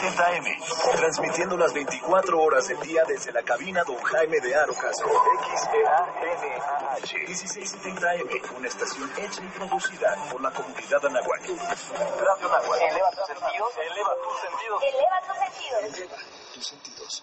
1670M, transmitiendo las 24 horas del día desde la cabina Don Jaime de Arocaso, XEANAH, 1670M, una estación hecha y producida por la comunidad Anahuac. Radio Anahuac, eleva tus sentidos, eleva tus sentidos. Eleva tus sentidos. Eleva tus sentidos.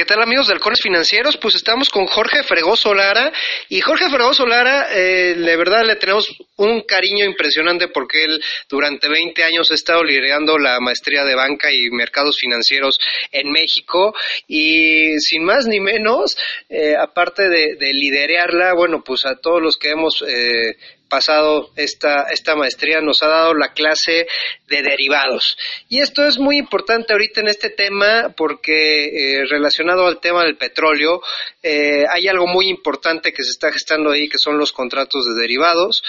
¿Qué tal amigos de Halcones Financieros? Pues estamos con Jorge Fregoso Lara y Jorge Fregoso Lara, eh, de verdad le tenemos un cariño impresionante porque él durante 20 años ha estado liderando la maestría de banca y mercados financieros en México y sin más ni menos, eh, aparte de, de liderarla, bueno, pues a todos los que hemos eh, pasado esta, esta maestría nos ha dado la clase de derivados. Y esto es muy importante ahorita en este tema porque eh, relacionado al tema del petróleo, eh, hay algo muy importante que se está gestando ahí que son los contratos de derivados.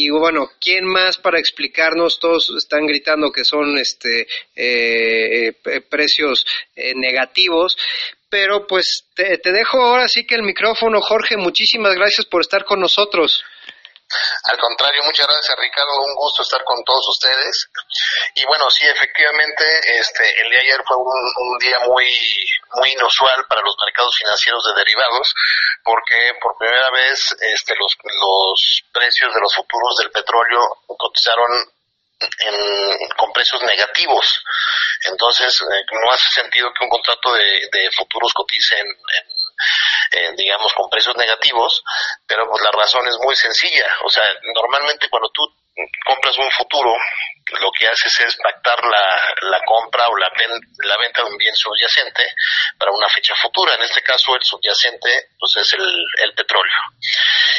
Y bueno, ¿quién más para explicarnos? Todos están gritando que son este eh, eh, precios eh, negativos. Pero pues te dejo ahora sí que el micrófono, Jorge. Muchísimas gracias por estar con nosotros. Al contrario, muchas gracias Ricardo, un gusto estar con todos ustedes. Y bueno, sí, efectivamente, este, el día de ayer fue un, día muy, muy inusual para los mercados financieros de derivados, porque por primera vez este, los, los precios de los futuros del petróleo cotizaron en, con precios negativos. Entonces, eh, no hace sentido que un contrato de, de futuros cotice en, en eh, digamos, con precios negativos, pero pues la razón es muy sencilla. O sea, normalmente cuando tú compras un futuro, lo que haces es pactar la, la compra o la, la venta de un bien subyacente para una fecha futura. En este caso, el subyacente pues es el, el petróleo.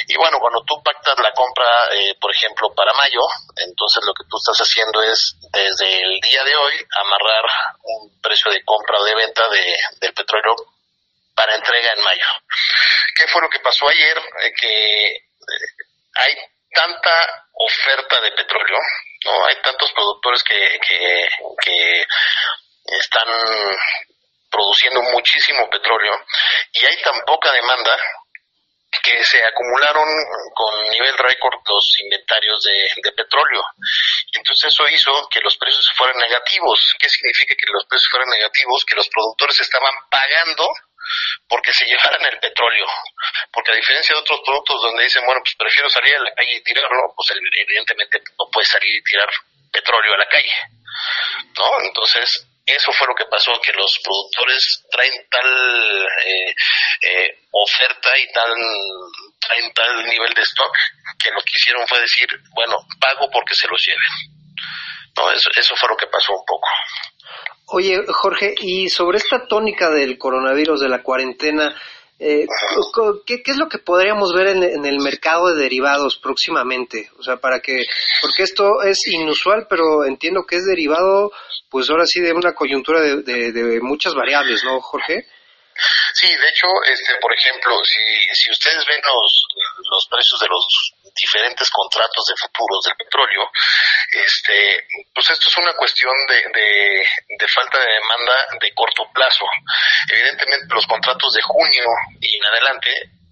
Y bueno, cuando tú pactas la compra, eh, por ejemplo, para mayo, entonces lo que tú estás haciendo es, desde el día de hoy, amarrar un precio de compra o de venta de, del petróleo para entrega en mayo. ¿Qué fue lo que pasó ayer? Eh, que eh, hay tanta oferta de petróleo, no hay tantos productores que, que, están produciendo muchísimo petróleo y hay tan poca demanda que se acumularon con nivel récord los inventarios de, de petróleo. Entonces eso hizo que los precios fueran negativos. ¿Qué significa que los precios fueran negativos? Que los productores estaban pagando porque se llevaran el petróleo. Porque a diferencia de otros productos donde dicen, bueno, pues prefiero salir a la calle y tirarlo, pues evidentemente no puedes salir y tirar petróleo a la calle. ¿No? Entonces, eso fue lo que pasó, que los productores traen tal eh, eh, oferta y tal, traen tal nivel de stock que lo que hicieron fue decir, bueno, pago porque se los lleven. No, eso, eso fue lo que pasó un poco. Oye, Jorge, y sobre esta tónica del coronavirus, de la cuarentena, eh, ¿qué, qué es lo que podríamos ver en, en el mercado de derivados próximamente? O sea, para que, porque esto es inusual, pero entiendo que es derivado, pues ahora sí, de una coyuntura de, de- de muchas variables, ¿no, Jorge? Sí, de hecho, este, por ejemplo, si, si ustedes ven los, los precios de los diferentes contratos de futuros del petróleo, este, pues esto es una cuestión de, de, falta de demanda de corto plazo. Evidentemente, los contratos de junio y en adelante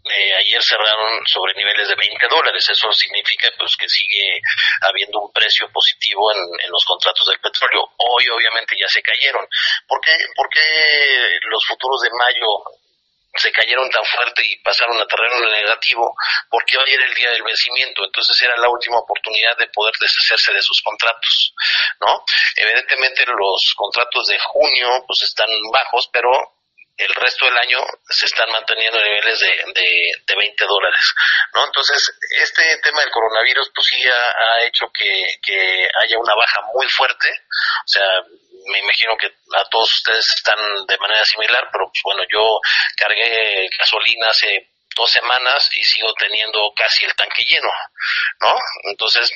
eh, ayer cerraron sobre niveles de 20 dólares. Eso significa pues que sigue habiendo un precio positivo en, en los contratos del petróleo. Hoy obviamente ya se cayeron. ¿Por qué, por qué los futuros de mayo se cayeron tan fuerte y pasaron a terreno negativo? Porque hoy era el día del vencimiento, entonces era la última oportunidad de poder deshacerse de sus contratos, ¿no? Evidentemente los contratos de junio pues están bajos, pero el resto del año se están manteniendo niveles de, de, de 20 dólares, ¿no? Entonces, este tema del coronavirus, pues sí ha, ha hecho que, que haya una baja muy fuerte, o sea, me imagino que a todos ustedes están de manera similar, pero pues bueno, yo cargué gasolina hace dos semanas y sigo teniendo casi el tanque lleno, ¿no? Entonces,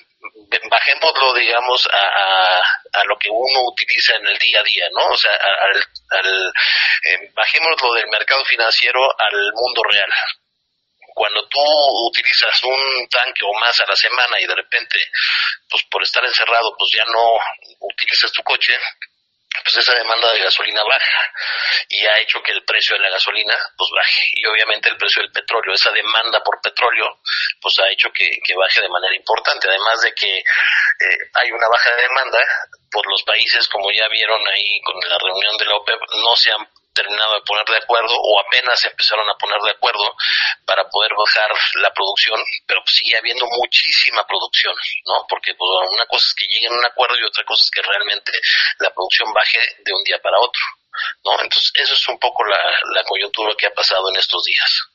bajémoslo, digamos, a, a, lo que uno utiliza en el día a día, ¿no? O sea, a, al eh, bajémoslo del mercado financiero al mundo real. Cuando tú utilizas un tanque o más a la semana y de repente, pues por estar encerrado, pues ya no utilizas tu coche, pues esa demanda de gasolina baja y ha hecho que el precio de la gasolina pues baje. Y obviamente el precio del petróleo, esa demanda por petróleo pues ha hecho que, baje de manera importante, además de que eh, hay una baja de demanda, pues los países como ya vieron ahí con la reunión de la OPEP no se han terminado de poner de acuerdo o apenas empezaron a poner de acuerdo para poder bajar la producción, pero sigue habiendo muchísima producción, ¿no? Porque pues, una cosa es que lleguen a un acuerdo y otra cosa es que realmente la producción baje de un día para otro, ¿no? Entonces, eso es un poco la coyuntura que ha pasado en estos días.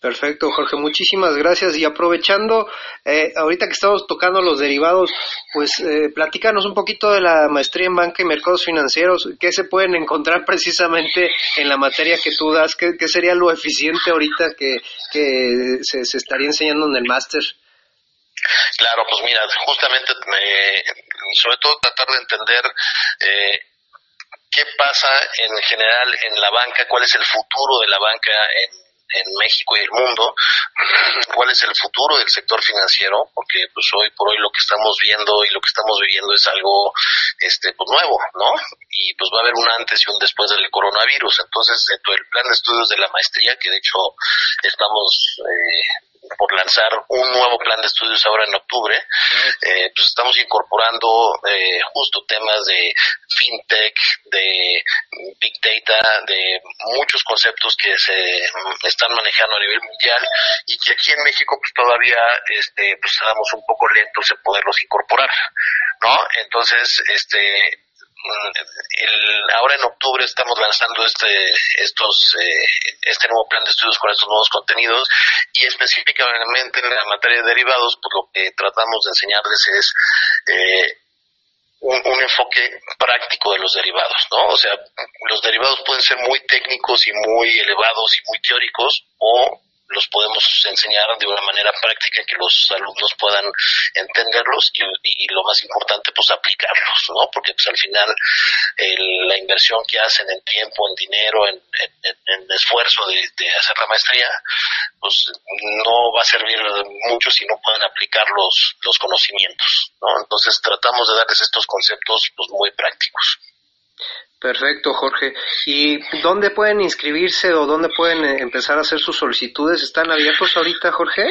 Perfecto, Jorge, muchísimas gracias. Y aprovechando, eh, ahorita que estamos tocando los derivados, pues eh, platícanos un poquito de la maestría en banca y mercados financieros. ¿Qué se pueden encontrar precisamente en la materia que tú das? ¿Qué, sería lo eficiente ahorita que, se, estaría enseñando en el máster? Claro, pues mira, justamente, sobre todo tratar de entender eh, qué pasa en general en la banca, cuál es el futuro de la banca en en México y el mundo, cuál es el futuro del sector financiero, porque pues hoy por hoy lo que estamos viendo y lo que estamos viviendo es algo este pues nuevo, ¿no? Y pues va a haber un antes y un después del coronavirus. Entonces, del plan de estudios de la maestría, que de hecho estamos eh, por lanzar un nuevo plan de estudios ahora en octubre, eh, pues estamos incorporando eh, justo temas de fintech, de de muchos conceptos que se están manejando a nivel mundial y que aquí en México pues todavía este pues estamos un poco lentos en poderlos incorporar, ¿no? Entonces, este el, ahora en octubre estamos lanzando este estos eh, este nuevo plan de estudios con estos nuevos contenidos y específicamente en la materia de derivados pues lo que tratamos de enseñarles es eh, un, un, enfoque práctico de los derivados, ¿no? O sea, los derivados pueden ser muy técnicos y muy elevados y muy teóricos o los podemos enseñar de una manera práctica que los alumnos puedan entenderlos y, lo más importante pues aplicarlos no porque pues al final la inversión que hacen en tiempo en dinero en, esfuerzo de, hacer la maestría pues no va a servir mucho si no pueden aplicar los los conocimientos no entonces tratamos de darles estos conceptos pues muy prácticos Perfecto, Jorge. ¿Y dónde pueden inscribirse o dónde pueden eh, empezar a hacer sus solicitudes? ¿Están abiertos ahorita, Jorge?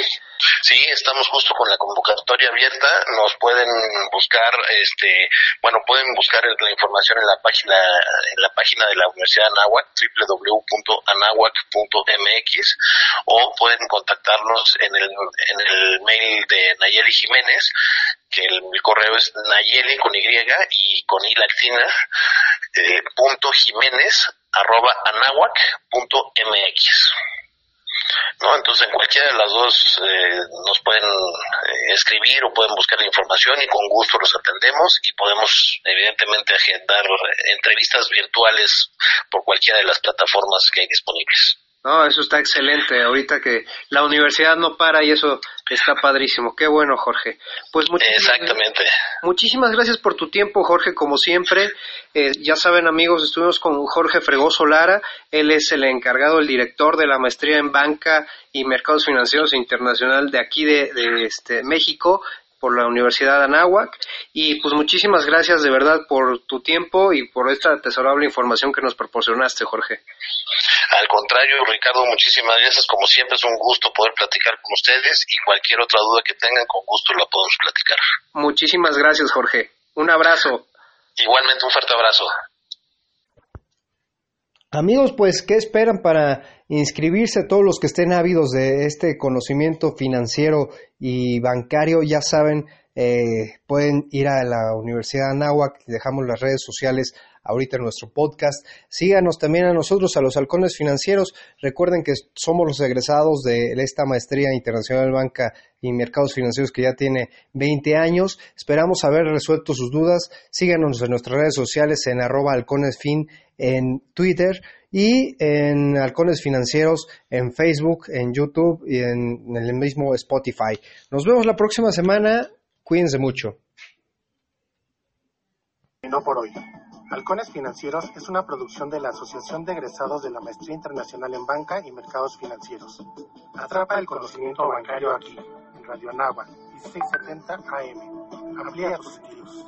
Sí, estamos justo con la convocatoria abierta. Nos pueden buscar, este, bueno, pueden buscar la información en la página, en la página de la Universidad de Anáhuac, www.anahuac.mx, o pueden contactarnos en el, en el mail de Nayeli Jiménez, que el, correo es nayeli con Y y con I latina, eh, punto Jiménez arroba anahuac punto mx. ¿no? Entonces, en cualquiera de las dos eh, nos pueden eh, escribir o pueden buscar la información y con gusto los atendemos y podemos, evidentemente, agendar entrevistas virtuales por cualquiera de las plataformas que hay disponibles. No, eso está excelente. Ahorita que la universidad no para y eso está padrísimo. Qué bueno, Jorge. Pues muchísimas, Exactamente. Muchísimas gracias por tu tiempo, Jorge, como siempre. Eh, ya saben, amigos, estuvimos con Jorge Fregoso Lara. Él es el encargado, el director de la maestría en banca y mercados financieros internacional de aquí de, de este, México por la Universidad de Anáhuac. Y pues muchísimas gracias de verdad por tu tiempo y por esta atesorable información que nos proporcionaste, Jorge. Al contrario, Ricardo, muchísimas gracias. Como siempre es un gusto poder platicar con ustedes y cualquier otra duda que tengan, con gusto la podemos platicar. Muchísimas gracias, Jorge. Un abrazo. Igualmente un fuerte abrazo. Amigos, pues, ¿qué esperan para inscribirse? Todos los que estén ávidos de este conocimiento financiero y bancario, ya saben, eh, pueden ir a la Universidad de Anáhuac, dejamos las redes sociales ahorita en nuestro podcast. Síganos también a nosotros, a los halcones financieros. Recuerden que somos los egresados de esta maestría internacional banca y mercados financieros que ya tiene 20 años. Esperamos haber resuelto sus dudas. Síganos en nuestras redes sociales en arroba halconesfin en Twitter y en Halcones Financieros en Facebook, en YouTube y en, el mismo Spotify. Nos vemos la próxima semana. Cuídense mucho. no por hoy. Halcones Financieros es una producción de la Asociación de Egresados de la Maestría Internacional en Banca y Mercados Financieros. Atrapa el conocimiento bancario aquí, en Radio Nava, 1670 AM. Amplía tus sentidos.